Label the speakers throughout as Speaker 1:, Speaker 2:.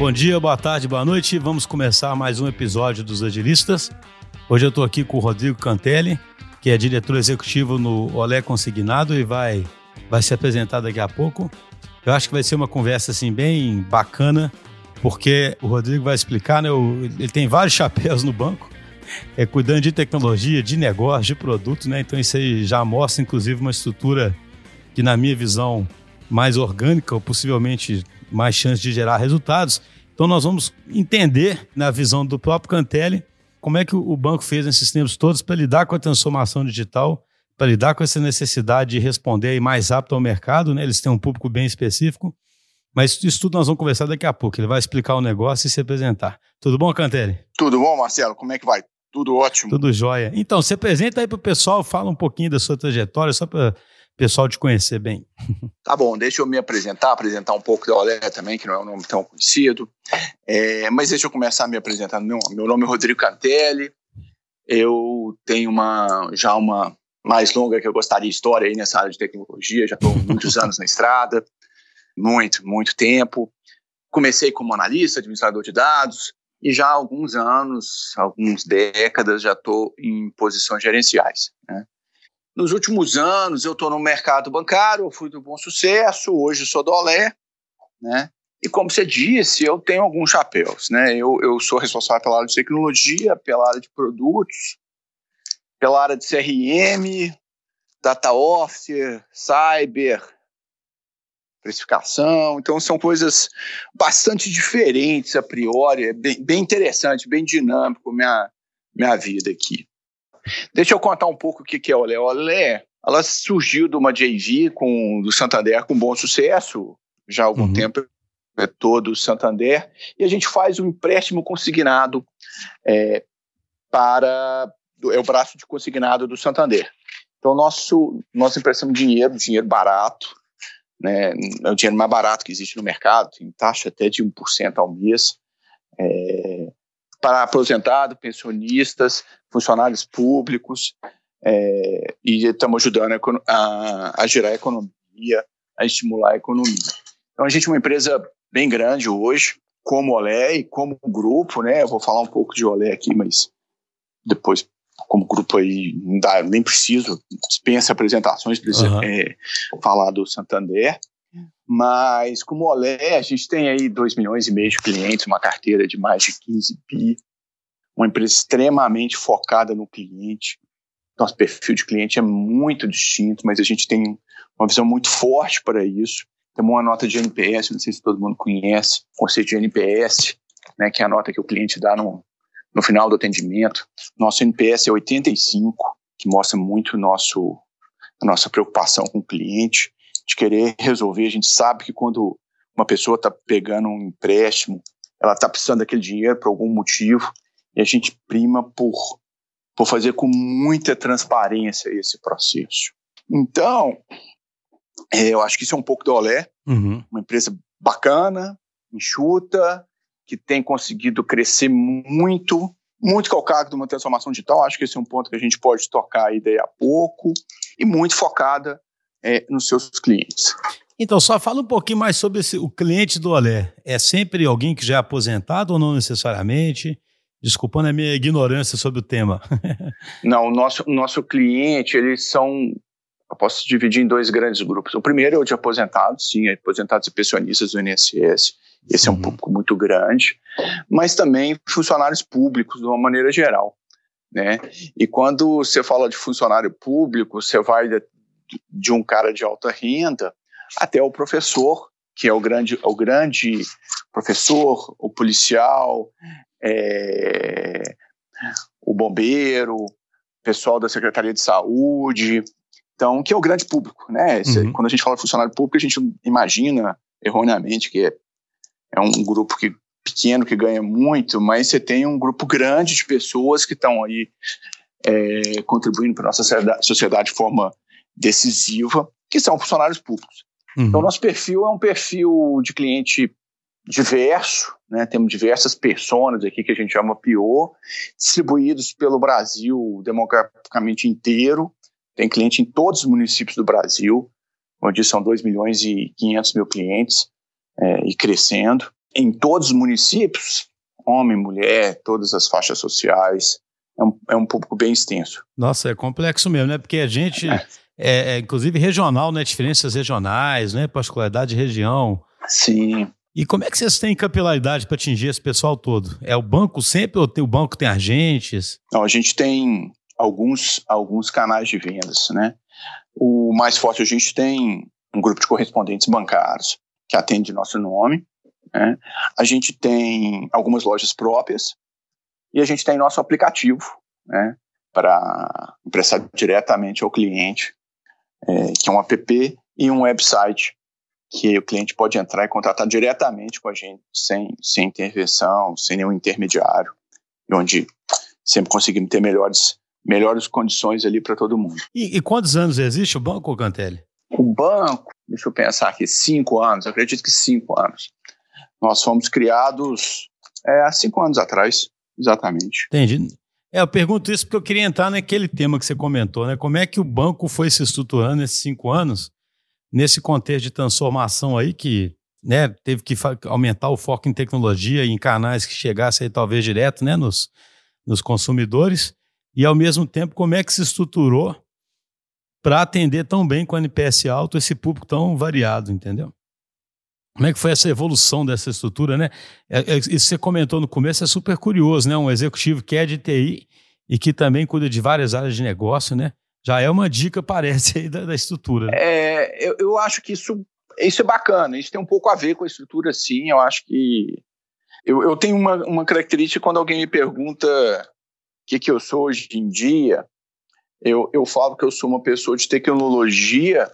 Speaker 1: Bom dia, boa tarde, boa noite. Vamos começar mais um episódio dos Agilistas. Hoje eu estou aqui com o Rodrigo Cantelli, que é diretor executivo no Olé Consignado e vai, vai se apresentar daqui a pouco. Eu acho que vai ser uma conversa assim bem bacana, porque o Rodrigo vai explicar, né? ele tem vários chapéus no banco, é cuidando de tecnologia, de negócio, de produtos, né? Então isso aí já mostra, inclusive, uma estrutura que, na minha visão, mais orgânica ou possivelmente mais chance de gerar resultados. Então nós vamos entender, na visão do próprio Cantelli, como é que o banco fez nesses tempos todos para lidar com a transformação digital, para lidar com essa necessidade de responder mais rápido ao mercado, né? Eles têm um público bem específico. Mas isso tudo nós vamos conversar daqui a pouco. Ele vai explicar o negócio e se apresentar. Tudo bom, Cantelli?
Speaker 2: Tudo bom, Marcelo? Como é que vai? Tudo ótimo.
Speaker 1: Tudo jóia. Então, se apresenta aí para o pessoal, fala um pouquinho da sua trajetória, só para pessoal te conhecer bem.
Speaker 2: Tá bom, deixa eu me apresentar, apresentar um pouco da Olé também, que não é um nome tão conhecido. É, mas deixa eu começar me apresentando. Meu, meu nome é Rodrigo Cantelli. Eu tenho uma já uma mais longa que eu gostaria de história aí nessa área de tecnologia. Já estou muitos anos na estrada, muito, muito tempo. Comecei como analista, administrador de dados, e já há alguns anos, algumas décadas, já estou em posições gerenciais. Né? Nos últimos anos, eu estou no mercado bancário, fui do bom sucesso, hoje sou do Olé, né? E como você disse, eu tenho alguns chapéus, né? Eu, eu sou responsável pela área de tecnologia, pela área de produtos, pela área de CRM, data officer, cyber, precificação. Então são coisas bastante diferentes a priori, é bem, bem interessante, bem dinâmico minha minha vida aqui. Deixa eu contar um pouco o que é a Olé. Olé, ela surgiu de uma JV com, do Santander com bom sucesso, já há algum uhum. tempo, é todo o Santander, e a gente faz um empréstimo consignado é, para é o braço de consignado do Santander. Então, nosso, nós emprestamos dinheiro, dinheiro barato, né, é o dinheiro mais barato que existe no mercado, tem taxa até de 1% ao mês, é, para aposentados, pensionistas, funcionários públicos, é, e estamos ajudando a, a, a, gerar economia, a estimular a economia. Então a gente é uma empresa bem grande hoje, como Olé e como grupo, né? Eu vou falar um pouco de Olé aqui, mas depois como grupo aí não dá, nem preciso, dispensa apresentações, precisa uhum. é, falar do Santander. Mas como Olé, a gente tem aí 2 milhões e meio de clientes, uma carteira de mais de 15 bi, uma empresa extremamente focada no cliente. Nosso perfil de cliente é muito distinto, mas a gente tem uma visão muito forte para isso. Temos uma nota de NPS, não sei se todo mundo conhece, o conceito de NPS, né, que é a nota que o cliente dá no, no final do atendimento. Nosso NPS é 85, que mostra muito nosso, a nossa preocupação com o cliente de querer resolver. A gente sabe que quando uma pessoa está pegando um empréstimo, ela está precisando daquele dinheiro por algum motivo, e a gente prima por, por fazer com muita transparência esse processo. Então, é, eu acho que isso é um pouco do Olé, uhum. uma empresa bacana, enxuta, que tem conseguido crescer muito, muito calcado numa transformação digital. Acho que esse é um ponto que a gente pode tocar aí daí a pouco, e muito focada é, nos seus clientes.
Speaker 1: Então, só fala um pouquinho mais sobre esse, o cliente do Olé. É sempre alguém que já é aposentado ou não necessariamente? Desculpando a minha ignorância sobre o tema.
Speaker 2: não, o nosso, nosso cliente, eles são. Eu posso dividir em dois grandes grupos. O primeiro é o de aposentados, sim, aposentados e pensionistas do INSS. Esse uhum. é um público muito grande, mas também funcionários públicos de uma maneira geral. Né? E quando você fala de funcionário público, você vai de um cara de alta renda até o professor, que é o grande, o grande professor, o policial, é, o bombeiro, pessoal da Secretaria de Saúde, então, que é o grande público, né? Uhum. Quando a gente fala funcionário público, a gente imagina erroneamente que é, é um grupo que, pequeno que ganha muito, mas você tem um grupo grande de pessoas que estão aí é, contribuindo para a nossa sociedade de forma decisiva, que são funcionários públicos. Uhum. Então, nosso perfil é um perfil de cliente diverso, né? temos diversas pessoas aqui que a gente chama PO, distribuídos pelo Brasil demograficamente inteiro, tem cliente em todos os municípios do Brasil, onde são 2 milhões e 500 mil clientes é, e crescendo. em todos os municípios, homem, mulher, todas as faixas sociais, é um, é um público bem extenso.
Speaker 1: Nossa, é complexo mesmo, né? Porque a gente, é. É, inclusive regional, né? Diferenças regionais, né? Particularidade de região.
Speaker 2: Sim.
Speaker 1: E como é que vocês têm capilaridade para atingir esse pessoal todo? É o banco sempre ou tem, o banco tem agentes?
Speaker 2: Não, a gente tem alguns, alguns canais de vendas, né? O mais forte a gente tem um grupo de correspondentes bancários que atende nosso nome. Né? A gente tem algumas lojas próprias e a gente tem nosso aplicativo, né? Para emprestar diretamente ao cliente, é, que é um app e um website que o cliente pode entrar e contratar diretamente com a gente, sem, sem intervenção, sem nenhum intermediário, onde sempre conseguimos ter melhores, melhores condições ali para todo mundo.
Speaker 1: E, e, quantos anos existe o banco, Cantelli?
Speaker 2: O banco, deixa eu pensar aqui, cinco anos, acredito que cinco anos. Nós fomos criados é, há cinco anos atrás, exatamente.
Speaker 1: Entendi. É, eu pergunto isso porque eu queria entrar naquele tema que você comentou, né? Como é que o banco foi se estruturando nesses cinco anos nesse contexto de transformação aí que né, teve que aumentar o foco em tecnologia e em canais que chegassem aí, talvez direto né, nos, nos consumidores, e ao mesmo tempo como é que se estruturou para atender tão bem com o NPS alto esse público tão variado, entendeu? Como é que foi essa evolução dessa estrutura, né? É, é, isso você comentou no começo é super curioso, né? Um executivo que é de TI e que também cuida de várias áreas de negócio, né? Já é uma dica, parece, aí da, da estrutura. Né?
Speaker 2: É, eu, eu acho que isso, isso é bacana, isso tem um pouco a ver com a estrutura, sim. Eu acho que. Eu, eu tenho uma, uma característica quando alguém me pergunta o que, que eu sou hoje em dia, eu, eu falo que eu sou uma pessoa de tecnologia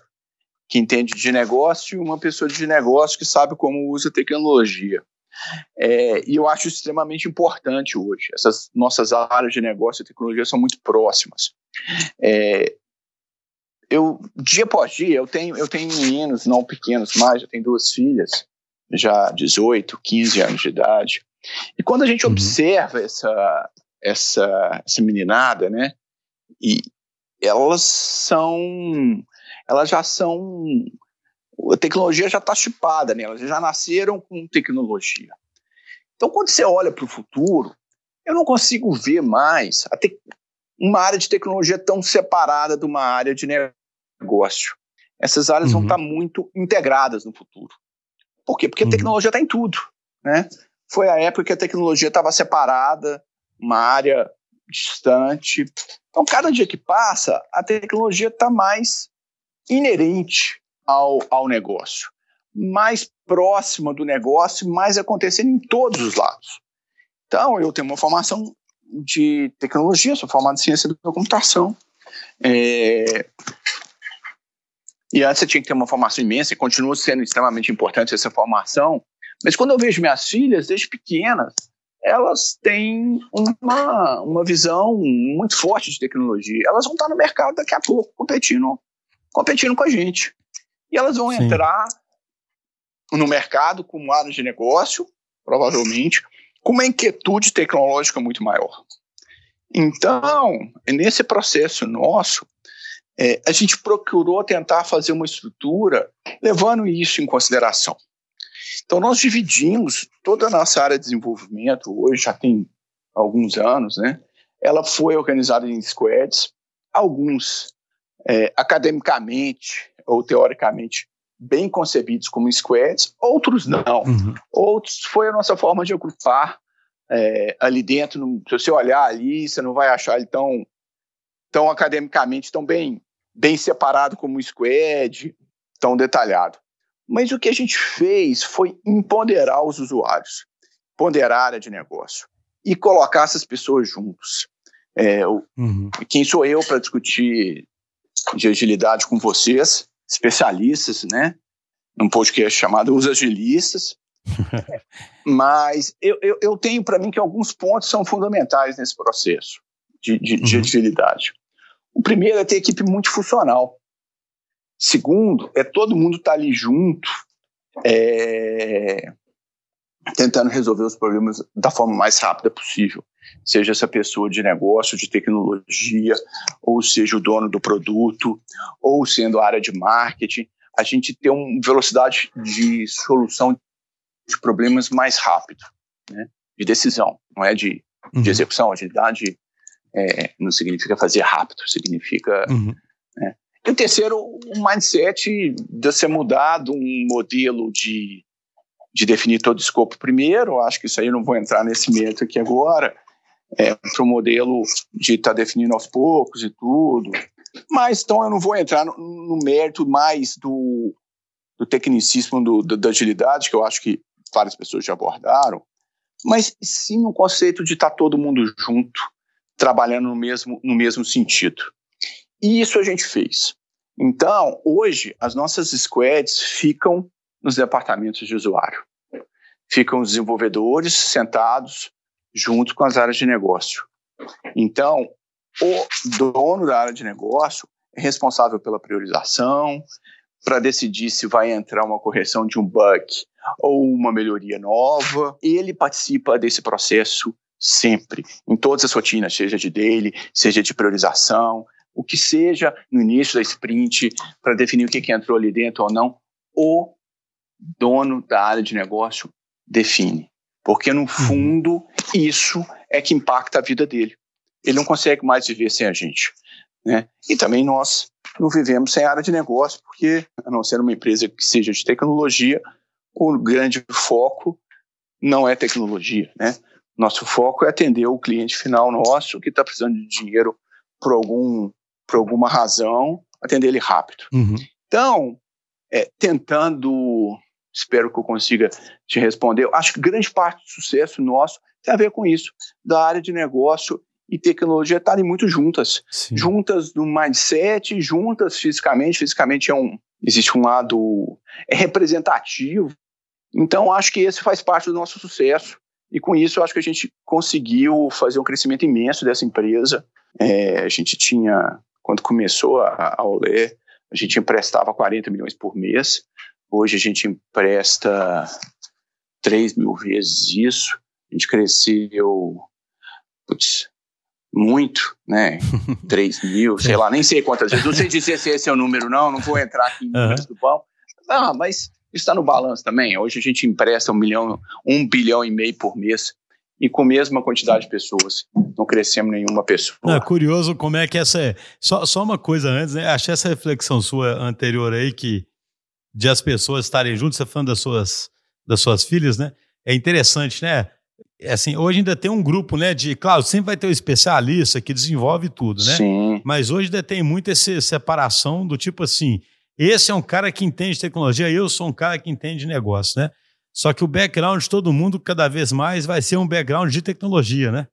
Speaker 2: que entende de negócio e uma pessoa de negócio que sabe como usa tecnologia. É, e eu acho extremamente importante hoje. Essas nossas áreas de negócio e tecnologia são muito próximas. É, eu dia após dia eu tenho eu tenho meninos não pequenos mais, eu tenho duas filhas já 18, 15 anos de idade. E quando a gente uhum. observa essa essa essa meninada, né? E elas são elas já são a tecnologia já está chipada nelas, já nasceram com tecnologia. Então, quando você olha para o futuro, eu não consigo ver mais te uma área de tecnologia tão separada de uma área de negócio. Essas áreas uhum. vão estar muito integradas no futuro. Por quê? Porque uhum. a tecnologia está em tudo. Né? Foi a época que a tecnologia estava separada, uma área distante. Então, cada dia que passa, a tecnologia está mais inerente ao, ao negócio, mais próxima do negócio, mais acontecendo em todos os lados. Então, eu tenho uma formação de tecnologia, sou formado em ciência da computação. É... E antes você tinha que ter uma formação imensa e continua sendo extremamente importante essa formação. Mas quando eu vejo minhas filhas, desde pequenas, elas têm uma, uma visão muito forte de tecnologia. Elas vão estar no mercado daqui a pouco, competindo, competindo com a gente. E elas vão Sim. entrar no mercado como área de negócio, provavelmente, com uma inquietude tecnológica muito maior. Então, nesse processo nosso, é, a gente procurou tentar fazer uma estrutura levando isso em consideração. Então, nós dividimos toda a nossa área de desenvolvimento, hoje já tem alguns anos, né? Ela foi organizada em squads, alguns é, academicamente ou teoricamente bem concebidos como squads, outros não. Uhum. Outros foi a nossa forma de agrupar é, ali dentro. No, se você olhar ali, você não vai achar ele tão, tão academicamente, tão bem, bem separado como squad, tão detalhado. Mas o que a gente fez foi empoderar os usuários, ponderar a área de negócio e colocar essas pessoas juntos. É, uhum. Quem sou eu para discutir de agilidade com vocês? especialistas, né? Num podcast chamado Os Agilistas. Mas eu, eu, eu tenho para mim que alguns pontos são fundamentais nesse processo de, de, de uhum. agilidade. O primeiro é ter equipe multifuncional. Segundo, é todo mundo estar tá ali junto, é, tentando resolver os problemas da forma mais rápida possível. Seja essa pessoa de negócio, de tecnologia, ou seja o dono do produto, ou sendo a área de marketing, a gente ter uma velocidade de solução de problemas mais rápido, né? de decisão, não é de, uhum. de execução. Agilidade é, não significa fazer rápido, significa. Uhum. Né? E o terceiro, um mindset de ser mudado, um modelo de, de definir todo o escopo primeiro. Acho que isso aí eu não vou entrar nesse mérito aqui agora. É, para o modelo de estar tá definindo aos poucos e tudo. Mas então eu não vou entrar no, no mérito mais do, do tecnicismo do, do, da agilidade, que eu acho que várias pessoas já abordaram, mas sim um conceito de estar tá todo mundo junto, trabalhando no mesmo, no mesmo sentido. E isso a gente fez. Então, hoje, as nossas squads ficam nos departamentos de usuário. Ficam os desenvolvedores sentados junto com as áreas de negócio. Então, o dono da área de negócio é responsável pela priorização, para decidir se vai entrar uma correção de um bug ou uma melhoria nova. Ele participa desse processo sempre, em todas as rotinas, seja de daily, seja de priorização, o que seja no início da sprint, para definir o que, que entrou ali dentro ou não, o dono da área de negócio define. Porque, no uhum. fundo, isso é que impacta a vida dele. Ele não consegue mais viver sem a gente. Né? E também nós não vivemos sem área de negócio, porque, a não ser uma empresa que seja de tecnologia, o grande foco não é tecnologia, né? Nosso foco é atender o cliente final nosso que está precisando de dinheiro por, algum, por alguma razão, atender ele rápido. Uhum. Então, é, tentando, espero que eu consiga te responder, eu acho que grande parte do sucesso nosso tem a ver com isso, da área de negócio e tecnologia estarem muito juntas. Sim. Juntas no mindset, juntas fisicamente. Fisicamente é um, existe um lado é representativo. Então, acho que esse faz parte do nosso sucesso. E com isso, acho que a gente conseguiu fazer um crescimento imenso dessa empresa. É, a gente tinha, quando começou a, a Olé, a gente emprestava 40 milhões por mês. Hoje a gente empresta 3 mil vezes isso. A gente cresceu putz, muito, né? 3 mil, sei lá, nem sei quantas vezes. Não sei dizer se esse é o número, não, não vou entrar aqui em números uhum. do pão. Ah, mas isso está no balanço também. Hoje a gente empresta um milhão, um bilhão e meio por mês e com a mesma quantidade de pessoas. Não crescemos nenhuma pessoa.
Speaker 1: É curioso como é que essa é. Só, só uma coisa antes, né? Achei essa reflexão sua anterior aí, que de as pessoas estarem juntas, você falando das suas, das suas filhas, né? É interessante, né? É assim, hoje ainda tem um grupo, né, de, claro, sempre vai ter o um especialista que desenvolve tudo, né? Sim. Mas hoje ainda tem muita essa separação do tipo assim, esse é um cara que entende tecnologia, eu sou um cara que entende negócio, né? Só que o background de todo mundo cada vez mais vai ser um background de tecnologia, né?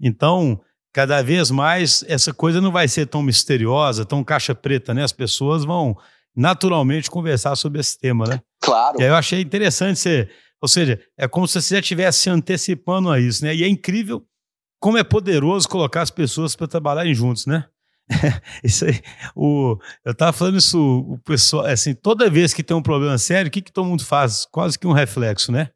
Speaker 1: Então, cada vez mais essa coisa não vai ser tão misteriosa, tão caixa preta, né? As pessoas vão naturalmente conversar sobre esse tema, né?
Speaker 2: Claro.
Speaker 1: E aí eu achei interessante você ou seja, é como se você já estivesse se antecipando a isso, né? E é incrível como é poderoso colocar as pessoas para trabalharem juntos, né? isso aí, o, eu estava falando isso, o pessoal, assim, toda vez que tem um problema sério, o que, que todo mundo faz? Quase que um reflexo, né?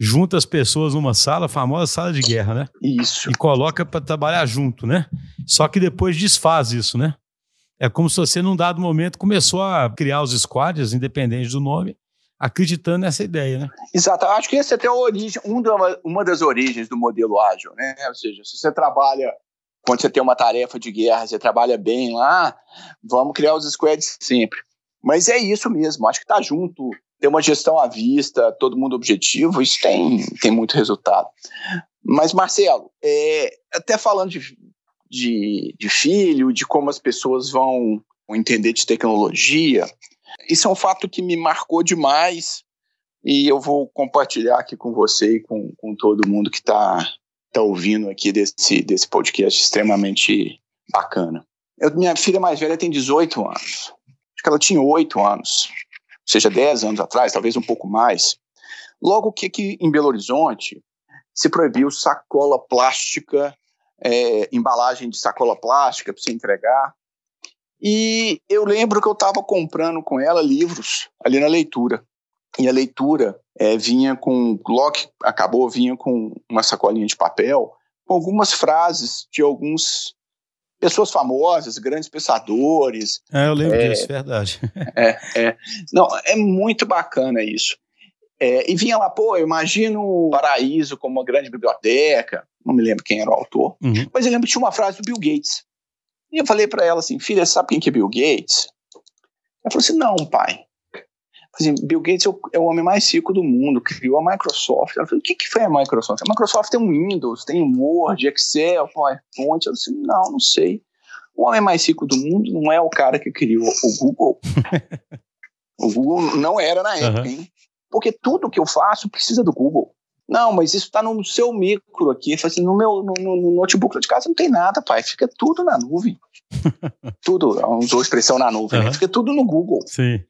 Speaker 1: Junta as pessoas numa sala, a famosa sala de guerra, né?
Speaker 2: Isso.
Speaker 1: E coloca para trabalhar junto, né? Só que depois desfaz isso, né? É como se você, num dado momento, começou a criar os squads, independente do nome, acreditando nessa ideia, né?
Speaker 2: Exato. Acho que essa é até origem, uma, das origens do modelo ágil, né? Ou seja, se você trabalha, quando você tem uma tarefa de guerra, você trabalha bem lá, vamos criar os squads sempre. Mas é isso mesmo, acho que tá junto, ter uma gestão à vista, todo mundo objetivo, isso tem, tem muito resultado. Mas, Marcelo, é, até falando de, de, de filho, de como as pessoas vão entender de tecnologia, isso é um fato que me marcou demais e eu vou compartilhar aqui com você e com, com todo mundo que está tá ouvindo aqui desse, desse podcast extremamente bacana. Eu, minha filha mais velha tem 18 anos. Acho que ela tinha 8 anos, ou seja, 10 anos atrás, talvez um pouco mais. Logo que aqui em Belo Horizonte se proibiu sacola plástica, é, embalagem de sacola plástica para você entregar. E eu lembro que eu estava comprando com ela livros ali na leitura. E a leitura é, vinha com, que acabou, vinha com uma sacolinha de papel com algumas frases de alguns pessoas famosas, grandes pensadores.
Speaker 1: É, eu lembro é, disso, verdade.
Speaker 2: É, é. Não, é muito bacana isso. É, e vinha lá, pô, eu imagino o Paraíso como uma grande biblioteca. Não me lembro quem era o autor, uhum. mas eu lembro que tinha uma frase do Bill Gates. E eu falei para ela assim, filha, sabe quem que é Bill Gates? Ela falou assim, não, pai. Assim, Bill Gates é o, é o, homem mais rico do mundo, criou a Microsoft. Ela falou, o que, que foi a Microsoft? A Microsoft tem um Windows, tem Word, Excel, PowerPoint. Eu disse, não, não sei. O homem mais rico do mundo não é o cara que criou o Google. o Google não era na época, uhum. hein? Porque tudo que eu faço precisa do Google. Não, mas isso está no seu micro aqui. Assim, no meu no, no, notebook de casa não tem nada, pai. Fica tudo na nuvem. tudo, usou a expressão na nuvem, uhum. né? Fica tudo no Google.
Speaker 1: Sim.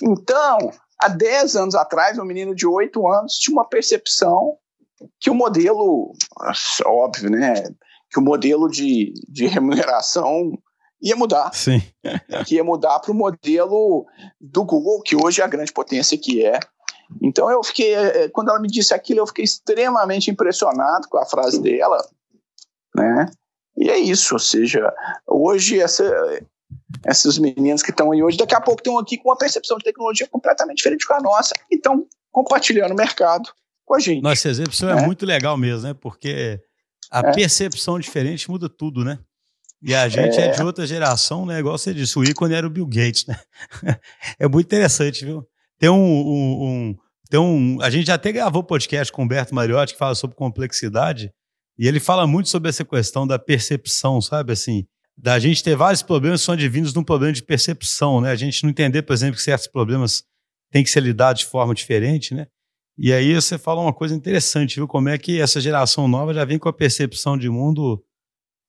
Speaker 2: Então, há 10 anos atrás, um menino de 8 anos tinha uma percepção que o modelo, óbvio, né? Que o modelo de, de remuneração ia mudar.
Speaker 1: Sim.
Speaker 2: que ia mudar para o modelo do Google, que hoje é a grande potência que é então eu fiquei, é, é, quando ela me disse aquilo, eu fiquei extremamente impressionado com a frase dela, né? E é isso, ou seja, hoje essa, essas meninas que estão aí hoje, daqui a pouco estão aqui com uma percepção de tecnologia completamente diferente com a nossa e estão compartilhando o mercado com a gente.
Speaker 1: Nossa, esse exemplo é. é muito legal mesmo, né? Porque a é. percepção diferente muda tudo, né? E a gente é. é. de outra geração, né? Igual você disse, o ícone era o Bill Gates, né? é muito interessante, viu? Tem um, um, um, tem um. A gente já até gravou podcast com o Humberto Mariotti que fala sobre complexidade. E ele fala muito sobre essa questão da percepção, sabe? Assim, da gente ter vários problemas que são advindos de um problema de percepção, né? A gente não entender, por exemplo, que certos problemas têm que ser lidados de forma diferente, né? E aí você fala uma coisa interessante, viu? Como é que essa geração nova já vem com a percepção de mundo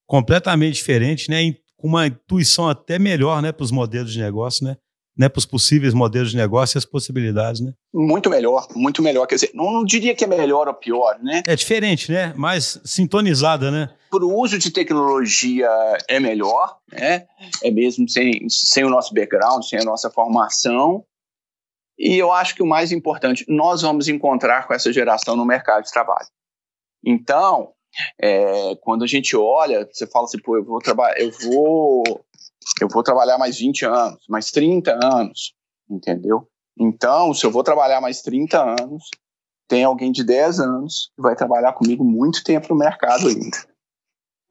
Speaker 1: completamente diferente, né? Com uma intuição até melhor, né, para os modelos de negócio, né? Né, para os possíveis modelos de negócio e as possibilidades, né?
Speaker 2: Muito melhor, muito melhor. Quer dizer, não, não diria que é melhor ou pior, né?
Speaker 1: É diferente, né? Mais sintonizada, né?
Speaker 2: Para o uso de tecnologia é melhor, né? É mesmo sem, sem o nosso background, sem a nossa formação. E eu acho que o mais importante, nós vamos encontrar com essa geração no mercado de trabalho. Então, é, quando a gente olha, você fala assim, pô, eu vou trabalhar, eu vou eu vou trabalhar mais 20 anos, mais 30 anos, entendeu? Então, se eu vou trabalhar mais 30 anos, tem alguém de 10 anos que vai trabalhar comigo muito tempo no mercado ainda,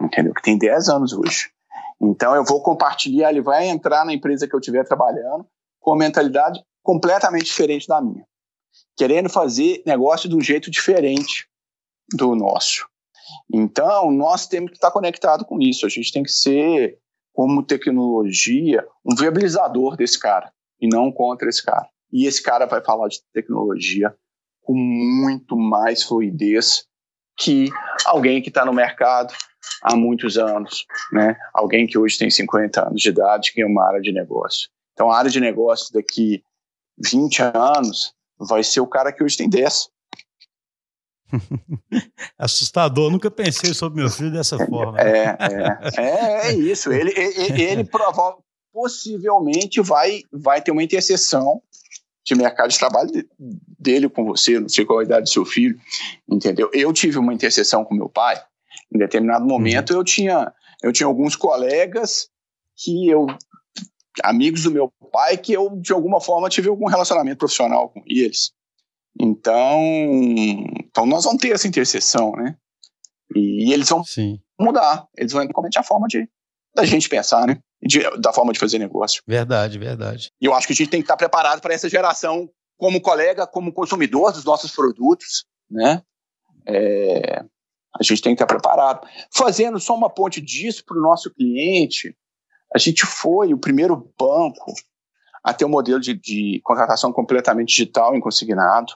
Speaker 2: entendeu? Que tem 10 anos hoje. Então, eu vou compartilhar, ele vai entrar na empresa que eu estiver trabalhando com uma mentalidade completamente diferente da minha, querendo fazer negócio de um jeito diferente do nosso. Então, nós temos que estar conectado com isso. A gente tem que ser como tecnologia um viabilizador desse cara e não contra esse cara. E esse cara vai falar de tecnologia com muito mais fluidez que alguém que está no mercado há muitos anos, né? Alguém que hoje tem 50 anos de idade, que é uma área de negócio. Então, a área de negócio daqui 20 anos vai ser o cara que hoje tem 10.
Speaker 1: Assustador, nunca pensei sobre meu filho dessa forma.
Speaker 2: É, é, é, é isso. Ele, ele, ele prova, possivelmente vai, vai ter uma interseção de mercado de trabalho dele com você, não sei qual a idade do seu filho, entendeu? Eu tive uma interseção com meu pai, em determinado uhum. momento eu tinha eu tinha alguns colegas que eu amigos do meu pai que eu de alguma forma tive algum relacionamento profissional com eles então, então nós vamos ter essa interseção, né? E, e eles vão
Speaker 1: Sim.
Speaker 2: mudar, eles vão comentar a forma de da gente pensar, né? De, da forma de fazer negócio.
Speaker 1: Verdade, verdade.
Speaker 2: E eu acho que a gente tem que estar preparado para essa geração como colega, como consumidor dos nossos produtos, né? É, a gente tem que estar preparado. Fazendo só uma ponte disso para o nosso cliente, a gente foi o primeiro banco a ter um modelo de, de contratação completamente digital em consignado,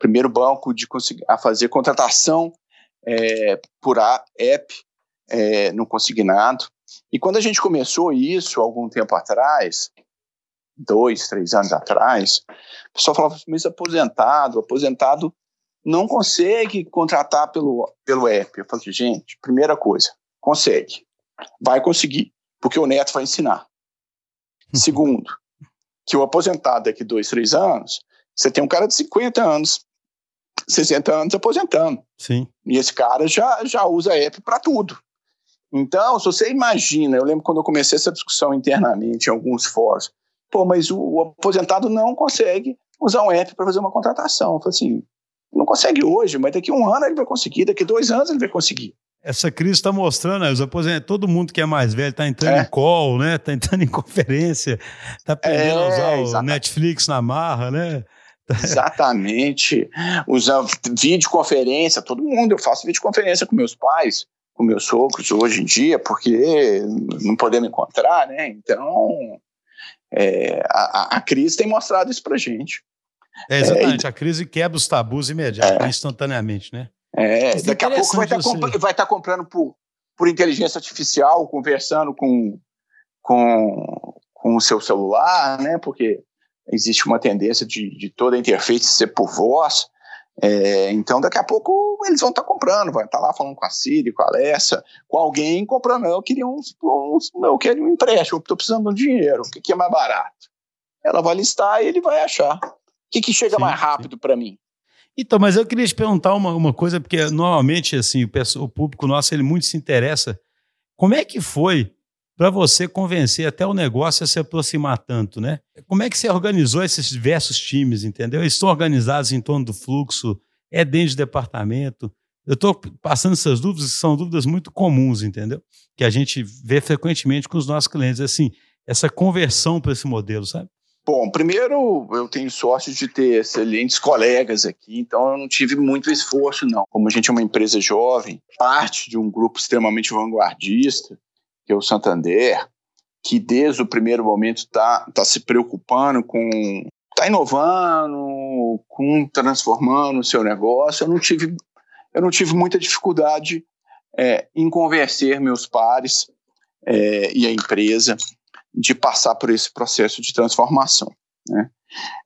Speaker 2: primeiro banco de a fazer contratação é, por app é, no consignado. E quando a gente começou isso algum tempo atrás, dois, três anos atrás, o pessoal falava assim, mas aposentado, aposentado não consegue contratar pelo, pelo app. Eu falei, gente, primeira coisa, consegue. Vai conseguir, porque o neto vai ensinar. Segundo, que o aposentado daqui dois, três anos, você tem um cara de 50 anos, 60 anos aposentando.
Speaker 1: Sim.
Speaker 2: E esse cara já, já usa app para tudo. Então, se você imagina, eu lembro quando eu comecei essa discussão internamente em alguns fóruns, pô, mas o, o aposentado não consegue usar um app para fazer uma contratação. Eu falei assim, não consegue hoje, mas daqui a um ano ele vai conseguir, daqui a dois anos ele vai conseguir.
Speaker 1: Essa crise está mostrando, né, os aposentos, todo mundo que é mais velho está entrando é. em call, né? Está entrando em conferência, está aprendendo é, a usar exatamente. o Netflix na marra, né?
Speaker 2: Exatamente. Usar videoconferência, todo mundo. Eu faço videoconferência com meus pais, com meus sogros hoje em dia, porque não podemos encontrar, né? Então, é, a, a, crise tem mostrado isso pra gente.
Speaker 1: É, exatamente. É, a crise quebra os tabus imediatamente, é, instantaneamente, né?
Speaker 2: É, Mas daqui a pouco vai estar, tá estar tá comprando por, por inteligência artificial, conversando com, com, com o seu celular, né? Porque existe uma tendência de, de toda a interface ser por voz. É, então, daqui a pouco eles vão estar tá comprando, vai estar tá lá falando com a Siri, com a Alessa, com alguém comprando. Eu queria um, um eu quero um empréstimo, estou precisando de um dinheiro, o que, que, é mais barato? Ela vai listar e ele vai achar. O que, que chega sim, mais rápido para mim?
Speaker 1: Então, mas eu queria te perguntar uma, uma coisa, porque normalmente assim, o, o público nosso ele muito se interessa. Como é que foi para você convencer até o negócio a se aproximar tanto, né? Como é que você organizou esses diversos times, entendeu? Eles estão organizados em torno do fluxo, é dentro do departamento. Eu estou passando essas dúvidas, que são dúvidas muito comuns, entendeu? Que a gente vê frequentemente com os nossos clientes, assim, essa conversão para esse modelo, sabe?
Speaker 2: Bom, primeiro eu tenho sorte de ter excelentes colegas aqui, então eu não tive muito esforço, não. Como a gente é uma empresa jovem, parte de um grupo extremamente vanguardista, que é o Santander, que desde o primeiro momento está tá se preocupando com. está inovando, com transformando o seu negócio. Eu não tive, eu não tive muita dificuldade é, em convencer meus pares é, e a empresa de passar por esse processo de transformação. Né?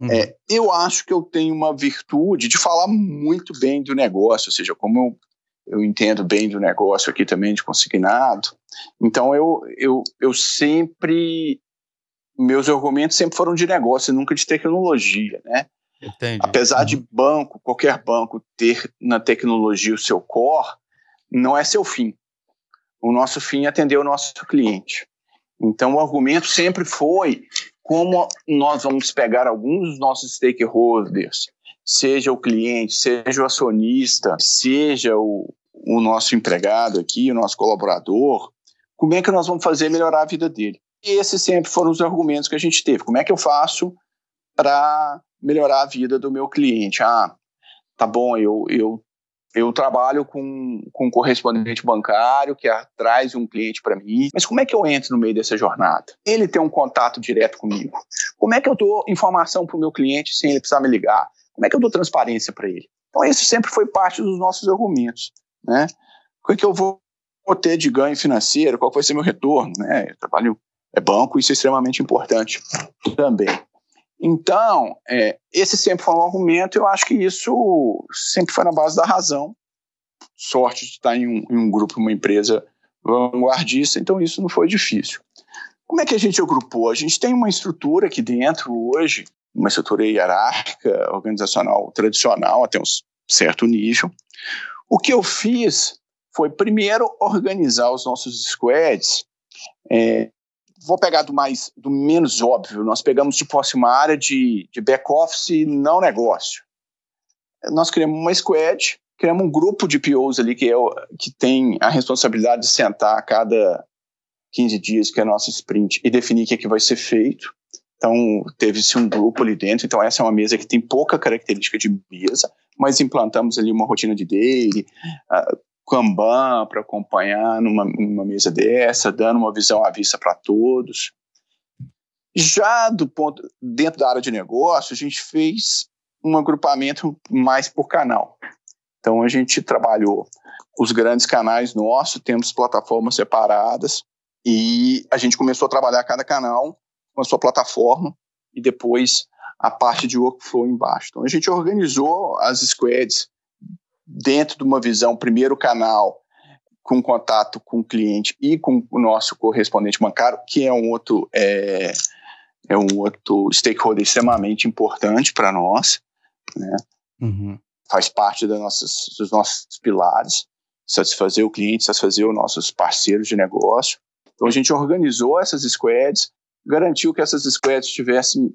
Speaker 2: Uhum. É, eu acho que eu tenho uma virtude de falar muito bem do negócio, ou seja, como eu eu entendo bem do negócio aqui também de consignado. Então eu, eu, eu sempre meus argumentos sempre foram de negócio, nunca de tecnologia, né? Entendi. Apesar uhum. de banco, qualquer banco ter na tecnologia o seu core, não é seu fim. O nosso fim é atender o nosso cliente. Então o argumento sempre foi como nós vamos pegar alguns dos nossos stakeholders seja o cliente, seja o acionista, seja o, o nosso empregado aqui, o nosso colaborador, como é que nós vamos fazer melhorar a vida dele? E esses sempre foram os argumentos que a gente teve. Como é que eu faço para melhorar a vida do meu cliente? Ah, tá bom, eu, eu, eu trabalho com, com um correspondente bancário que traz um cliente para mim, mas como é que eu entro no meio dessa jornada? Ele tem um contato direto comigo. Como é que eu dou informação para o meu cliente sem ele precisar me ligar? Como é que eu dou transparência para ele? Então, esse sempre foi parte dos nossos argumentos. Né? O que, é que eu vou ter de ganho financeiro? Qual vai ser meu retorno? Né? Eu trabalho é banco, isso é extremamente importante também. Então, é, esse sempre foi um argumento, eu acho que isso sempre foi na base da razão. Sorte de estar em um, em um grupo, uma empresa vanguardista, então isso não foi difícil. Como é que a gente agrupou? A gente tem uma estrutura aqui dentro hoje uma estrutura hierárquica, organizacional tradicional até um certo nível. O que eu fiz foi, primeiro, organizar os nossos squads. É, vou pegar do mais do menos óbvio. Nós pegamos tipo uma área de, de back-office não negócio. Nós criamos uma squad, criamos um grupo de POs ali que, é, que tem a responsabilidade de sentar a cada 15 dias, que é a nossa sprint, e definir o que, é que vai ser feito. Então, teve-se um grupo ali dentro. Então, essa é uma mesa que tem pouca característica de mesa, mas implantamos ali uma rotina de daily, uh, Kanban para acompanhar numa, numa mesa dessa, dando uma visão à vista para todos. Já do ponto dentro da área de negócio, a gente fez um agrupamento mais por canal. Então a gente trabalhou os grandes canais nossos, temos plataformas separadas e a gente começou a trabalhar cada canal com a sua plataforma e depois a parte de workflow embaixo. Então a gente organizou as squads dentro de uma visão, primeiro canal com contato com o cliente e com o nosso correspondente bancário, que é um outro é, é um outro stakeholder extremamente importante para nós, né? Uhum. Faz parte das nossas, dos nossos pilares, satisfazer o cliente, satisfazer os nossos parceiros de negócio. Então a gente organizou essas squads, garantiu que essas squads tivessem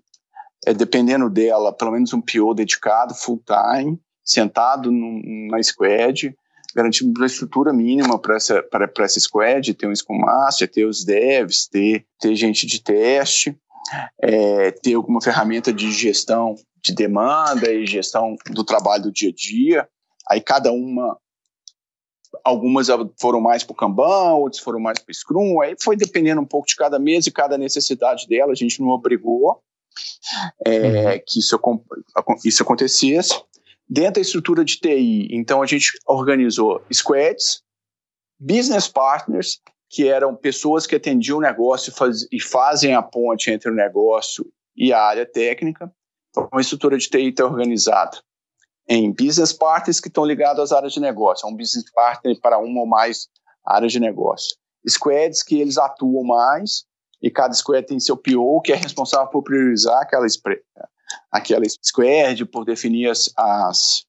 Speaker 2: é, dependendo dela, pelo menos um PO dedicado, full time, sentado num, na squad, garantindo uma estrutura mínima para essa, essa squad, ter um Scrum Master, ter os devs, ter, ter gente de teste, é, ter alguma ferramenta de gestão de demanda e gestão do trabalho do dia a dia. Aí cada uma, algumas foram mais para o Kanban, outras foram mais para o Scrum, aí foi dependendo um pouco de cada mesa e cada necessidade dela, a gente não obrigou é, uhum. que isso, isso acontecesse. Dentro da estrutura de TI, então a gente organizou squads, business partners, que eram pessoas que atendiam o negócio faz, e fazem a ponte entre o negócio e a área técnica. Então, uma estrutura de TI está organizada em business partners que estão ligados às áreas de negócio, é um business partner para uma ou mais áreas de negócio. Squads que eles atuam mais e cada squad tem seu PO que é responsável por priorizar aquela, aquela squad, por definir as, as,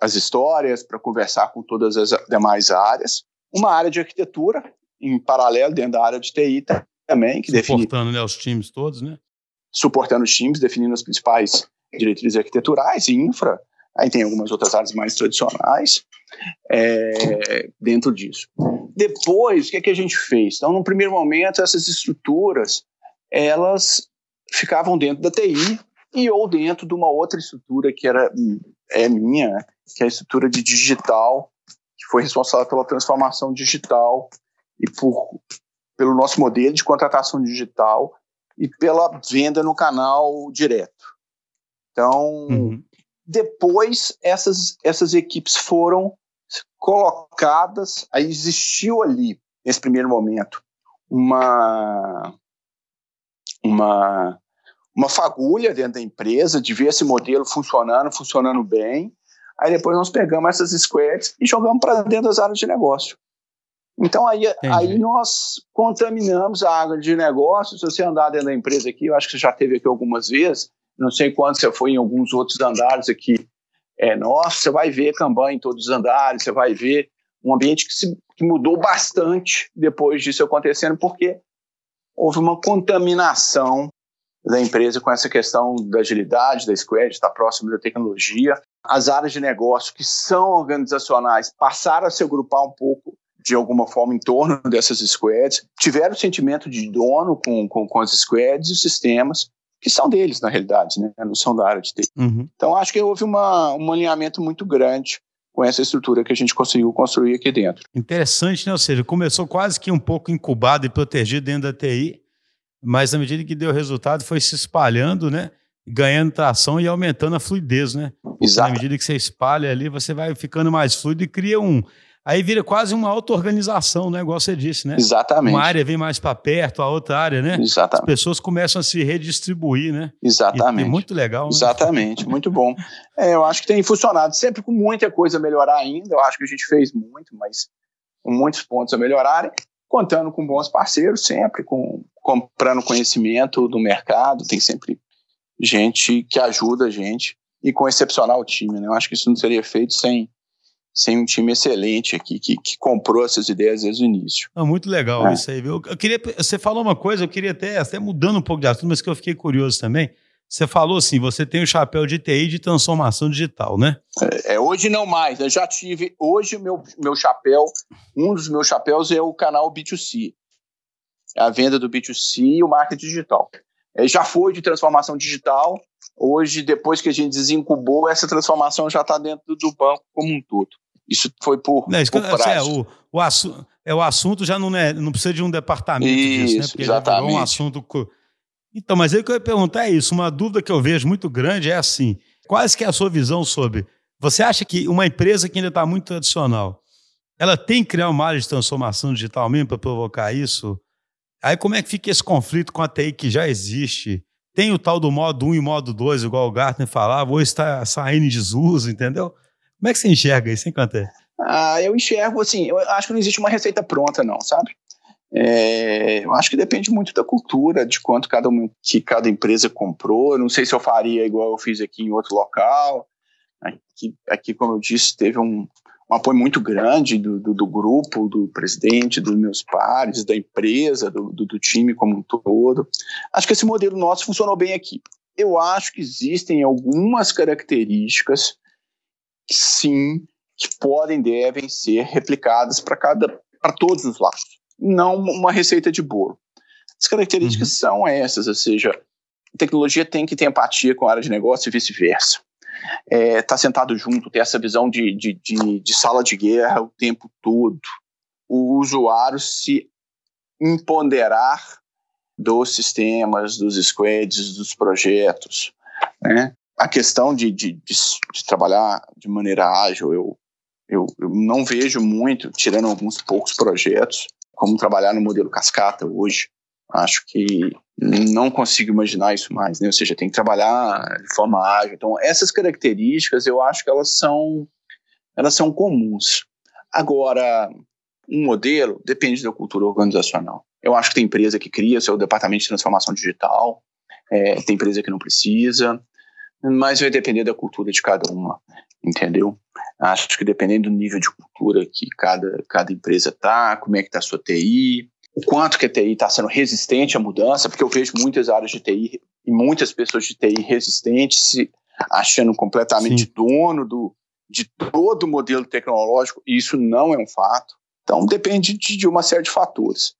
Speaker 2: as histórias, para conversar com todas as demais áreas. Uma área de arquitetura, em paralelo, dentro da área de TI também, que
Speaker 1: Suportando define, né, os times todos, né?
Speaker 2: Suportando os times, definindo as principais diretrizes arquiteturais e infra. Aí tem algumas outras áreas mais tradicionais é, dentro disso. Depois, o que, é que a gente fez? Então, no primeiro momento, essas estruturas, elas ficavam dentro da TI, e ou dentro de uma outra estrutura que era é minha, que é a estrutura de digital, que foi responsável pela transformação digital e por, pelo nosso modelo de contratação digital e pela venda no canal direto. Então, uhum. Depois essas, essas equipes foram colocadas, aí existiu ali, nesse primeiro momento, uma, uma uma fagulha dentro da empresa, de ver esse modelo funcionando, funcionando bem. Aí depois nós pegamos essas squads e jogamos para dentro das áreas de negócio. Então aí, aí nós contaminamos a área de negócio. Se você andar dentro da empresa aqui, eu acho que você já teve aqui algumas vezes, não sei quando você foi em alguns outros andares aqui, é, nossa, você vai ver Kanban em todos os andares, você vai ver um ambiente que, se, que mudou bastante depois disso acontecendo, porque houve uma contaminação da empresa com essa questão da agilidade, da squad, estar próximo da tecnologia. As áreas de negócio que são organizacionais passaram a se agrupar um pouco de alguma forma em torno dessas squads, tiveram o sentimento de dono com, com, com as squads e os sistemas, que são deles, na realidade, né? não são da área de TI. Uhum. Então, acho que houve uma, um alinhamento muito grande com essa estrutura que a gente conseguiu construir aqui dentro.
Speaker 1: Interessante, né? Ou seja, começou quase que um pouco incubado e protegido dentro da TI, mas na medida que deu resultado, foi se espalhando, né? Ganhando tração e aumentando a fluidez, né? Exato. Na medida que você espalha ali, você vai ficando mais fluido e cria um. Aí vira quase uma auto-organização, né? Igual você disse, né?
Speaker 2: Exatamente.
Speaker 1: Uma área vem mais para perto, a outra área, né?
Speaker 2: Exatamente.
Speaker 1: As pessoas começam a se redistribuir, né?
Speaker 2: Exatamente.
Speaker 1: E, e muito legal. Né?
Speaker 2: Exatamente, muito bom. É, eu acho que tem funcionado sempre com muita coisa a melhorar ainda. Eu acho que a gente fez muito, mas com muitos pontos a melhorarem contando com bons parceiros sempre, com comprando conhecimento do mercado, tem sempre gente que ajuda a gente e com excepcional time, né? Eu acho que isso não seria feito sem sem um time excelente aqui que, que comprou essas ideias desde o início.
Speaker 1: Ah, muito legal é. isso aí, viu? Eu queria, você falou uma coisa, eu queria até, até mudando um pouco de assunto, mas que eu fiquei curioso também. Você falou assim, você tem o chapéu de TI de transformação digital, né?
Speaker 2: É, é, hoje não mais. Eu já tive. Hoje meu meu chapéu, um dos meus chapéus é o canal B2C, é a venda do B2C e o marketing digital. É, já foi de transformação digital. Hoje, depois que a gente desincubou, essa transformação já está dentro do banco como um todo. Isso foi por, não, isso, por
Speaker 1: é, o, o, assu é, o assunto já não, é, não precisa de um departamento
Speaker 2: isso,
Speaker 1: disso,
Speaker 2: né? Porque exatamente.
Speaker 1: é um assunto então, mas aí o que eu ia perguntar é isso. Uma dúvida que eu vejo muito grande é assim: quase que é a sua visão sobre. Você acha que uma empresa que ainda está muito tradicional, ela tem que criar uma área de transformação digital mesmo para provocar isso? Aí como é que fica esse conflito com a TI que já existe? Tem o tal do modo 1 e modo 2, igual o Gartner falava, ou está saindo em desuso, entendeu? Como é que você enxerga isso, hein, Canté?
Speaker 2: Ah, eu enxergo assim, eu acho que não existe uma receita pronta, não, sabe? É, eu acho que depende muito da cultura, de quanto cada, que cada empresa comprou. Não sei se eu faria igual eu fiz aqui em outro local. Aqui, aqui como eu disse, teve um, um apoio muito grande do, do, do, grupo, do presidente, dos meus pares, da empresa, do, do, time como um todo. Acho que esse modelo nosso funcionou bem aqui. eu acho que existem algumas características, sim, que podem devem ser replicadas para cada para todos os lados, não uma receita de bolo. As características uhum. são essas, ou seja, a tecnologia tem que ter empatia com a área de negócio e vice-versa. É, tá sentado junto, ter essa visão de, de, de, de sala de guerra o tempo todo. O usuário se empoderar dos sistemas, dos squads, dos projetos. Né? A questão de, de, de, de trabalhar de maneira ágil, eu, eu, eu, não vejo muito, tirando alguns poucos projetos, como trabalhar no modelo cascata hoje. Acho que não consigo imaginar isso mais, né? Ou seja, tem que trabalhar de forma ágil. Então, essas características, eu acho que elas são, elas são comuns. Agora, um modelo depende da cultura organizacional. Eu acho que tem empresa que cria seu departamento de transformação digital, é, tem empresa que não precisa, mas vai depender da cultura de cada uma, entendeu? Acho que dependendo do nível de cultura que cada, cada empresa tá, como é que tá a sua TI, o quanto que a TI está sendo resistente à mudança, porque eu vejo muitas áreas de TI e muitas pessoas de TI resistentes se achando completamente Sim. dono do, de todo o modelo tecnológico, e isso não é um fato. Então depende de, de uma série de fatores.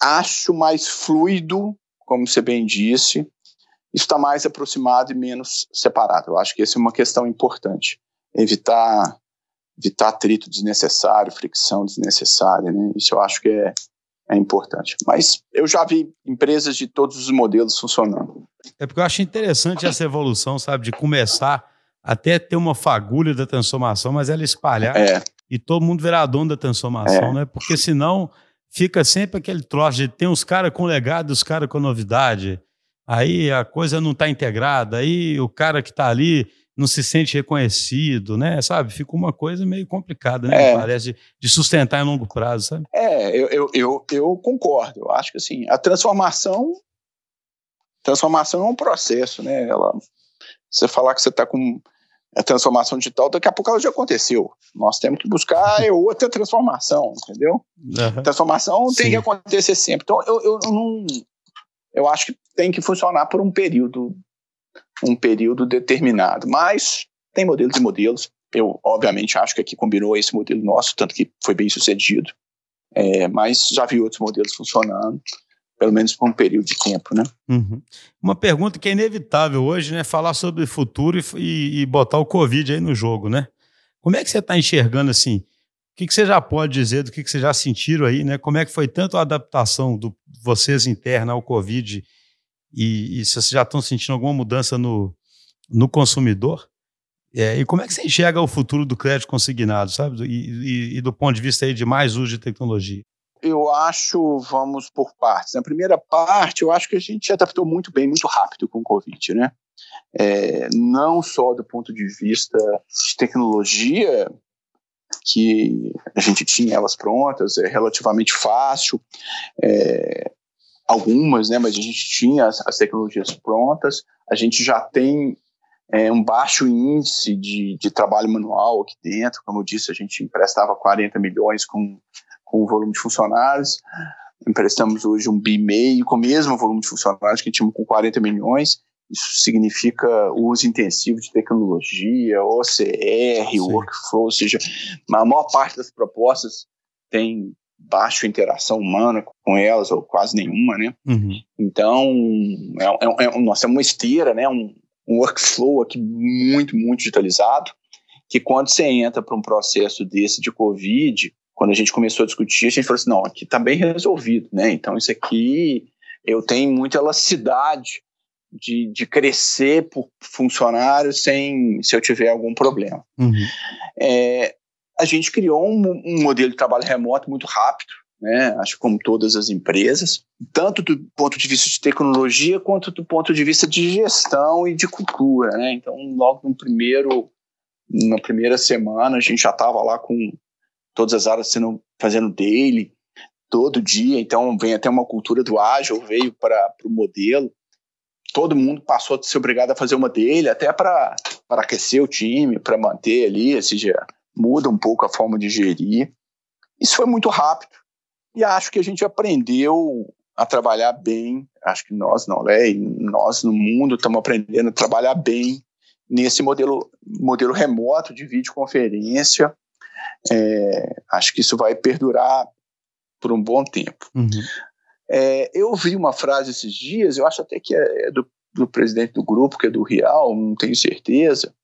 Speaker 2: Acho mais fluido, como você bem disse, isso está mais aproximado e menos separado. Eu acho que essa é uma questão importante. Evitar, evitar atrito desnecessário, fricção desnecessária. Né? Isso eu acho que é, é importante. Mas eu já vi empresas de todos os modelos funcionando.
Speaker 1: É porque eu acho interessante essa evolução, sabe, de começar até ter uma fagulha da transformação, mas ela espalhar é. e todo mundo virar dono da transformação, é. né? Porque senão fica sempre aquele troço de tem os caras com legado, os caras com novidade. Aí a coisa não está integrada, aí o cara que está ali não se sente reconhecido, né? Sabe? Fica uma coisa meio complicada, né? É. Parece de sustentar em longo prazo, sabe?
Speaker 2: É, eu, eu, eu, eu, concordo. Eu acho que assim, a transformação. Transformação é um processo, né? Ela, você falar que você está com a transformação digital, daqui a pouco ela já aconteceu. Nós temos que buscar é outra transformação, entendeu? Uhum. Transformação Sim. tem que acontecer sempre. Então, eu, eu, eu não. Eu acho que tem que funcionar por um período um período determinado. Mas tem modelos e modelos. Eu, obviamente, acho que aqui combinou esse modelo nosso, tanto que foi bem sucedido. É, mas já vi outros modelos funcionando, pelo menos por um período de tempo, né?
Speaker 1: Uhum. Uma pergunta que é inevitável hoje, né? Falar sobre o futuro e, e botar o Covid aí no jogo, né? Como é que você está enxergando assim? O que, que, você já pode dizer do que, que vocês já sentiram aí, né? Como é que foi tanto a adaptação de vocês interna ao Covid e, e se vocês já estão sentindo alguma mudança no, no consumidor. É, e como é que você enxerga o futuro do crédito consignado, sabe? E, e, e, do ponto de vista aí de mais uso de tecnologia?
Speaker 2: Eu acho, vamos por partes. Na primeira parte, eu acho que a gente adaptou muito bem, muito rápido com o Covid, né? É, não só do ponto de vista de tecnologia, que a gente tinha elas prontas, é relativamente fácil, é, algumas, né, mas a gente tinha as, as tecnologias prontas, a gente já tem é, um baixo índice de, de trabalho manual aqui dentro, como eu disse, a gente emprestava 40 milhões com, com o volume de funcionários, emprestamos hoje um bi meio com o mesmo volume de funcionários que tínhamos com 40 milhões, isso significa uso intensivo de tecnologia, OCR, Sim. workflow, ou seja, a maior parte das propostas tem baixa interação humana com elas, ou quase nenhuma, né? Uhum. Então, é, é, é, nossa, é uma esteira, né? Um, um workflow aqui muito, muito digitalizado, que quando você entra para um processo desse de Covid, quando a gente começou a discutir, a gente falou assim, não, aqui está bem resolvido, né? Então, isso aqui, eu tenho muita elasticidade de, de crescer por funcionário sem, se eu tiver algum problema. Uhum. É, a gente criou um, um modelo de trabalho remoto muito rápido, né? Acho que como todas as empresas, tanto do ponto de vista de tecnologia quanto do ponto de vista de gestão e de cultura, né? Então, logo no primeiro, na primeira semana, a gente já estava lá com todas as áreas sendo fazendo daily todo dia. Então, vem até uma cultura do ágil, veio para o modelo. Todo mundo passou a ser obrigado a fazer uma daily, até para aquecer o time, para manter ali, ou seja, muda um pouco a forma de gerir. Isso foi muito rápido e acho que a gente aprendeu a trabalhar bem. Acho que nós não, né? nós no mundo estamos aprendendo a trabalhar bem nesse modelo, modelo remoto de videoconferência. É, acho que isso vai perdurar por um bom tempo. Uhum. É, eu ouvi uma frase esses dias, eu acho até que é, é do, do presidente do grupo, que é do Real, não tenho certeza,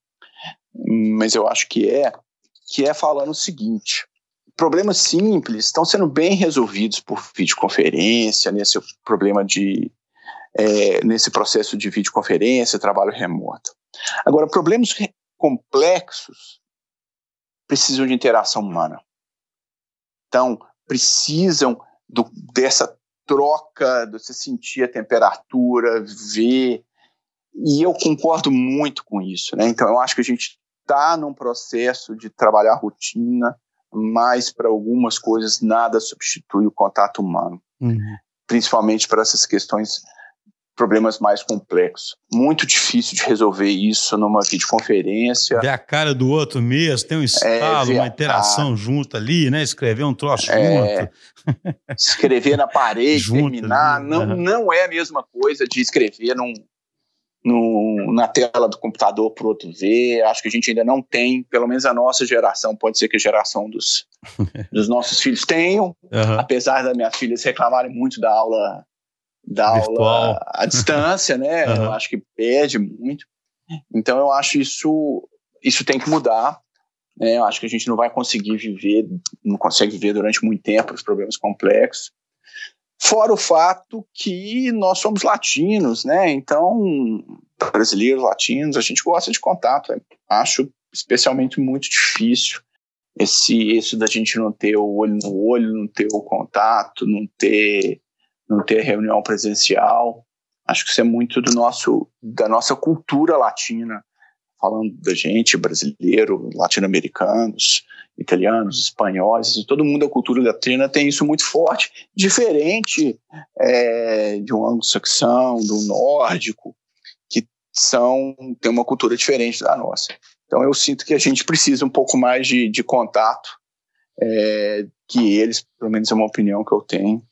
Speaker 2: mas eu acho que é, que é falando o seguinte: problemas simples estão sendo bem resolvidos por videoconferência, nesse problema de. É, nesse processo de videoconferência, trabalho remoto. Agora, problemas complexos precisam de interação humana. Então, precisam do, dessa troca, de você sentir a temperatura, ver. E eu concordo muito com isso. Né? Então, eu acho que a gente está num processo de trabalhar rotina, mas para algumas coisas nada substitui o contato humano, uhum. principalmente para essas questões, problemas mais complexos. Muito difícil de resolver isso numa videoconferência.
Speaker 1: Ver a cara do outro mesmo, tem um estalo, é, uma interação junto ali, né? Escrever um troço é, junto.
Speaker 2: Escrever na parede, junto, terminar, não, uhum. não é a mesma coisa de escrever num, no, na tela do computador para o outro ver. Acho que a gente ainda não tem, pelo menos a nossa geração, pode ser que a geração dos, dos nossos filhos tenham, uhum. apesar das minhas filhas reclamarem muito da aula da Virtual. aula à distância, né? Uhum. Eu acho que perde muito. Então eu acho isso isso tem que mudar. Né? Eu acho que a gente não vai conseguir viver, não consegue viver durante muito tempo os problemas complexos. Fora o fato que nós somos latinos, né? Então, brasileiros, latinos, a gente gosta de contato. Acho especialmente muito difícil esse esse da gente não ter o olho no olho, não ter o contato, não ter não ter reunião presencial. Acho que isso é muito do nosso da nossa cultura latina, falando da gente brasileiro, latino-americanos, italianos, espanhóis, todo mundo da cultura latina tem isso muito forte, diferente é, de um anglo-saxão, do nórdico, que são tem uma cultura diferente da nossa. Então eu sinto que a gente precisa um pouco mais de, de contato é, que eles, pelo menos é uma opinião que eu tenho.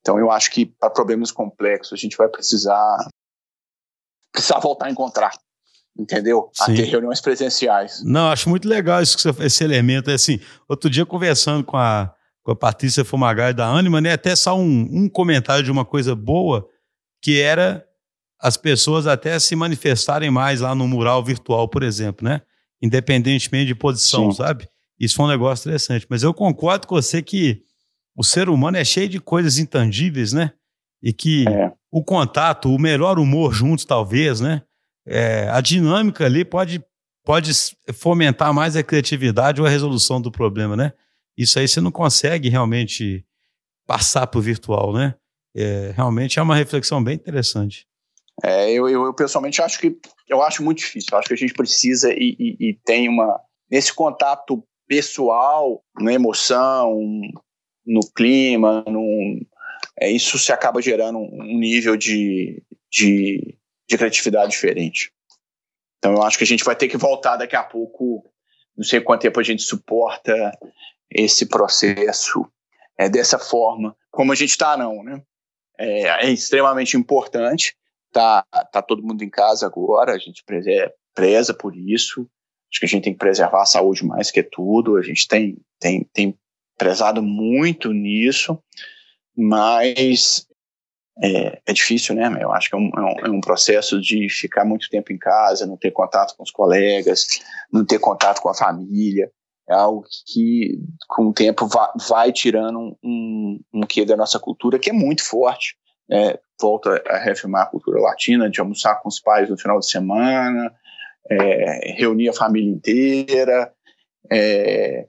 Speaker 2: Então eu acho que para problemas complexos a gente vai precisar precisar voltar a encontrar entendeu? Sim. A ter reuniões presenciais.
Speaker 1: Não, acho muito legal esse, esse elemento. É assim, outro dia conversando com a, com a Patrícia Fumagalli da Anima, né, até só um, um comentário de uma coisa boa, que era as pessoas até se manifestarem mais lá no mural virtual, por exemplo, né? Independentemente de posição, Sim. sabe? Isso foi um negócio interessante. Mas eu concordo com você que o ser humano é cheio de coisas intangíveis, né? E que é. o contato, o melhor humor juntos, talvez, né? É, a dinâmica ali pode, pode fomentar mais a criatividade ou a resolução do problema, né? Isso aí você não consegue realmente passar para o virtual, né? É, realmente é uma reflexão bem interessante.
Speaker 2: É, eu, eu, eu, pessoalmente acho que eu acho muito difícil. Eu acho que a gente precisa e, e, e tem uma nesse contato pessoal, na emoção, no clima, no, é, isso se acaba gerando um nível de, de de criatividade diferente. Então eu acho que a gente vai ter que voltar daqui a pouco, não sei quanto tempo a gente suporta esse processo é, dessa forma, como a gente está não, né? É, é, extremamente importante, tá, tá todo mundo em casa agora, a gente preza, preza por isso, acho que a gente tem que preservar a saúde mais que tudo, a gente tem, tem, tem prezado muito nisso, mas é, é, difícil, né? Eu acho que é um, é, um, é um, processo de ficar muito tempo em casa, não ter contato com os colegas, não ter contato com a família. É algo que, com o tempo, vai, vai tirando um, um quê da nossa cultura, que é muito forte. Né? Volta a reafirmar a cultura latina, de almoçar com os pais no final de semana, é, reunir a família inteira, é,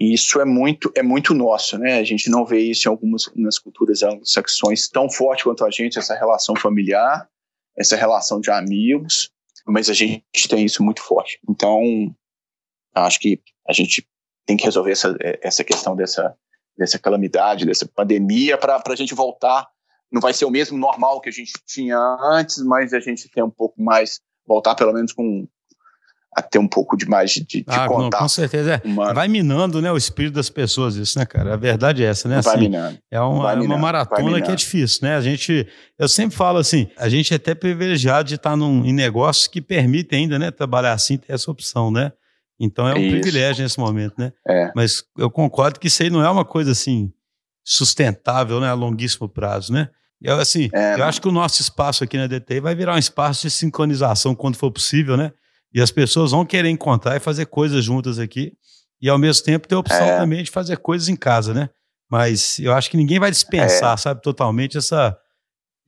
Speaker 2: e isso é muito, é muito nosso, né? A gente não vê isso em algumas nas culturas anglo-saxões tão forte quanto a gente, essa relação familiar, essa relação de amigos, mas a gente tem isso muito forte. Então, acho que a gente tem que resolver essa, essa questão dessa, dessa calamidade, dessa pandemia, para a gente voltar. Não vai ser o mesmo normal que a gente tinha antes, mas a gente tem um pouco mais, voltar pelo menos com a ter um pouco de mais de, de
Speaker 1: ah, contato. Não, com certeza. É. Vai minando né, o espírito das pessoas, isso, né, cara? A verdade é essa, né?
Speaker 2: Vai assim, minando.
Speaker 1: É uma,
Speaker 2: vai
Speaker 1: minando, uma maratona que é difícil, né? A gente, eu sempre falo assim, a gente é até privilegiado de estar num, em negócios que permitem ainda, né, trabalhar assim, ter essa opção, né? Então é um isso. privilégio nesse momento, né?
Speaker 2: É.
Speaker 1: Mas eu concordo que isso aí não é uma coisa assim sustentável, né, a longuíssimo prazo, né? Eu, assim, é, eu acho que o nosso espaço aqui na DTI vai virar um espaço de sincronização quando for possível, né? E as pessoas vão querer encontrar e fazer coisas juntas aqui. E ao mesmo tempo ter a opção é. também de fazer coisas em casa, né? Mas eu acho que ninguém vai dispensar, é. sabe, totalmente essa.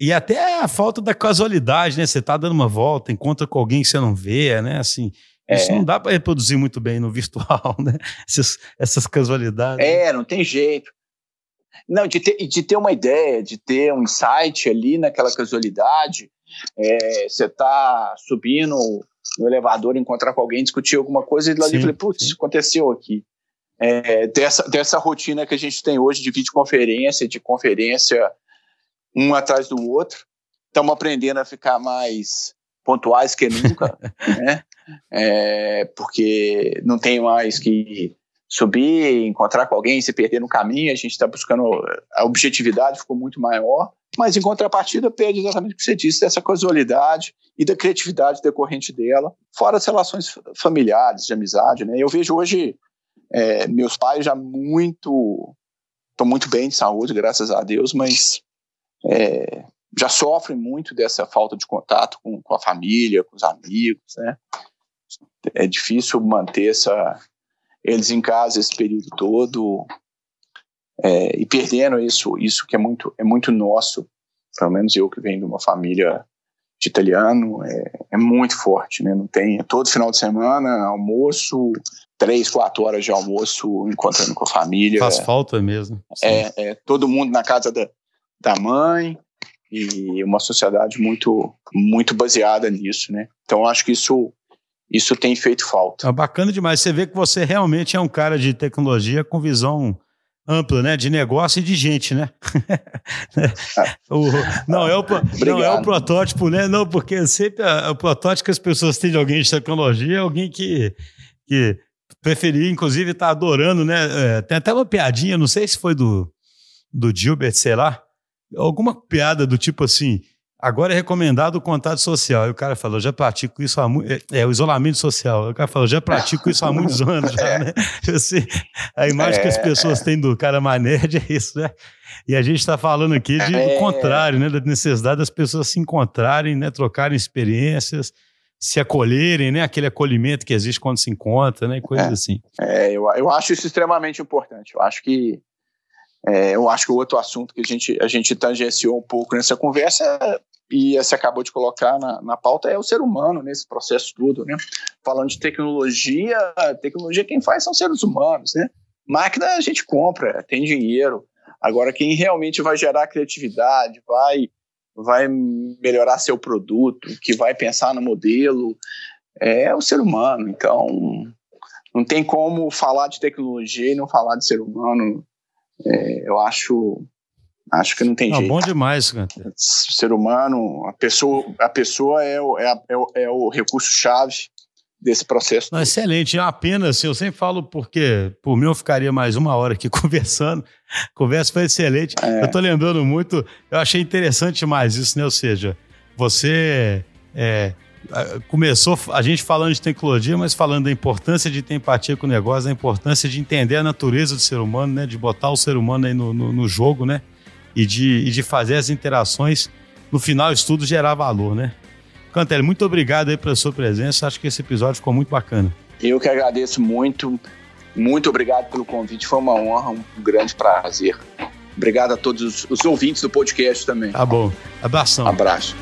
Speaker 1: E até a falta da casualidade, né? Você tá dando uma volta, encontra com alguém que você não vê, né? Assim, isso é. não dá para reproduzir muito bem no virtual, né? Essas, essas casualidades.
Speaker 2: É, não tem jeito. Não, de ter, de ter uma ideia, de ter um insight ali naquela casualidade. É, você tá subindo no elevador, encontrar com alguém, discutir alguma coisa, e lá eu falei, putz, aconteceu aqui. É, dessa, dessa rotina que a gente tem hoje de videoconferência, de conferência um atrás do outro, estamos aprendendo a ficar mais pontuais que nunca, né? É, porque não tem mais que subir, encontrar com alguém, se perder no caminho, a gente está buscando a objetividade ficou muito maior, mas em contrapartida perde exatamente o que você disse, dessa casualidade e da criatividade decorrente dela, fora as relações familiares, de amizade, né? Eu vejo hoje é, meus pais já muito, estão muito bem de saúde, graças a Deus, mas é, já sofrem muito dessa falta de contato com, com a família, com os amigos, né? É difícil manter essa eles em casa esse período todo é, e perdendo isso, isso que é muito, é muito nosso, pelo menos eu que venho de uma família de italiano, é, é muito forte, né? Não tem é todo final de semana almoço, três, quatro horas de almoço encontrando com a família.
Speaker 1: Faz falta mesmo.
Speaker 2: É, é, todo mundo na casa da, da mãe e uma sociedade muito, muito baseada nisso, né? Então acho que isso isso tem feito falta.
Speaker 1: É bacana demais. Você vê que você realmente é um cara de tecnologia com visão ampla, né? De negócio e de gente, né? o, não, é o, não é o protótipo, né? Não, porque sempre a, o protótipo que as pessoas têm de alguém de tecnologia é alguém que, que preferia, inclusive, está adorando, né? É, tem até uma piadinha, não sei se foi do, do Gilbert, sei lá, alguma piada do tipo assim Agora é recomendado o contato social. E o cara falou, já pratico isso há muito. É, é, o isolamento social. O cara falou, já pratico isso há muitos anos já, né? Assim, a imagem é, que as é. pessoas têm do cara manerd é isso, né? E a gente está falando aqui de, do é. contrário, né? Da necessidade das pessoas se encontrarem, né? Trocarem experiências, se acolherem, né? Aquele acolhimento que existe quando se encontra, né? Coisas
Speaker 2: é,
Speaker 1: assim.
Speaker 2: É, eu, eu acho isso extremamente importante. Eu acho que é, eu acho que o outro assunto que a gente, a gente tangenciou um pouco nessa conversa e você acabou de colocar na, na pauta é o ser humano nesse processo todo, né? Falando de tecnologia, tecnologia quem faz são seres humanos, né? Máquina a gente compra, tem dinheiro. Agora quem realmente vai gerar criatividade, vai vai melhorar seu produto, que vai pensar no modelo, é o ser humano. Então, não tem como falar de tecnologia e não falar de ser humano. É, eu acho Acho que não tem não, jeito.
Speaker 1: Bom demais, cara.
Speaker 2: Ser humano, a pessoa, a pessoa é o, é, é o, é o recurso-chave desse processo.
Speaker 1: Não, excelente. É uma pena, assim, eu sempre falo porque, por mim, eu ficaria mais uma hora aqui conversando. A conversa foi excelente. É. Eu tô lembrando muito, eu achei interessante mais isso, né? Ou seja, você é, começou a gente falando de tecnologia, mas falando da importância de ter empatia com o negócio, da importância de entender a natureza do ser humano, né? De botar o ser humano aí no, no, no jogo, né? E de, e de fazer as interações, no final isso tudo gerar valor, né? Cantelli, muito obrigado aí pela sua presença. Acho que esse episódio ficou muito bacana.
Speaker 2: Eu que agradeço muito. Muito obrigado pelo convite. Foi uma honra, um grande prazer. Obrigado a todos os ouvintes do podcast também.
Speaker 1: Tá bom. Abração.
Speaker 2: Abraço.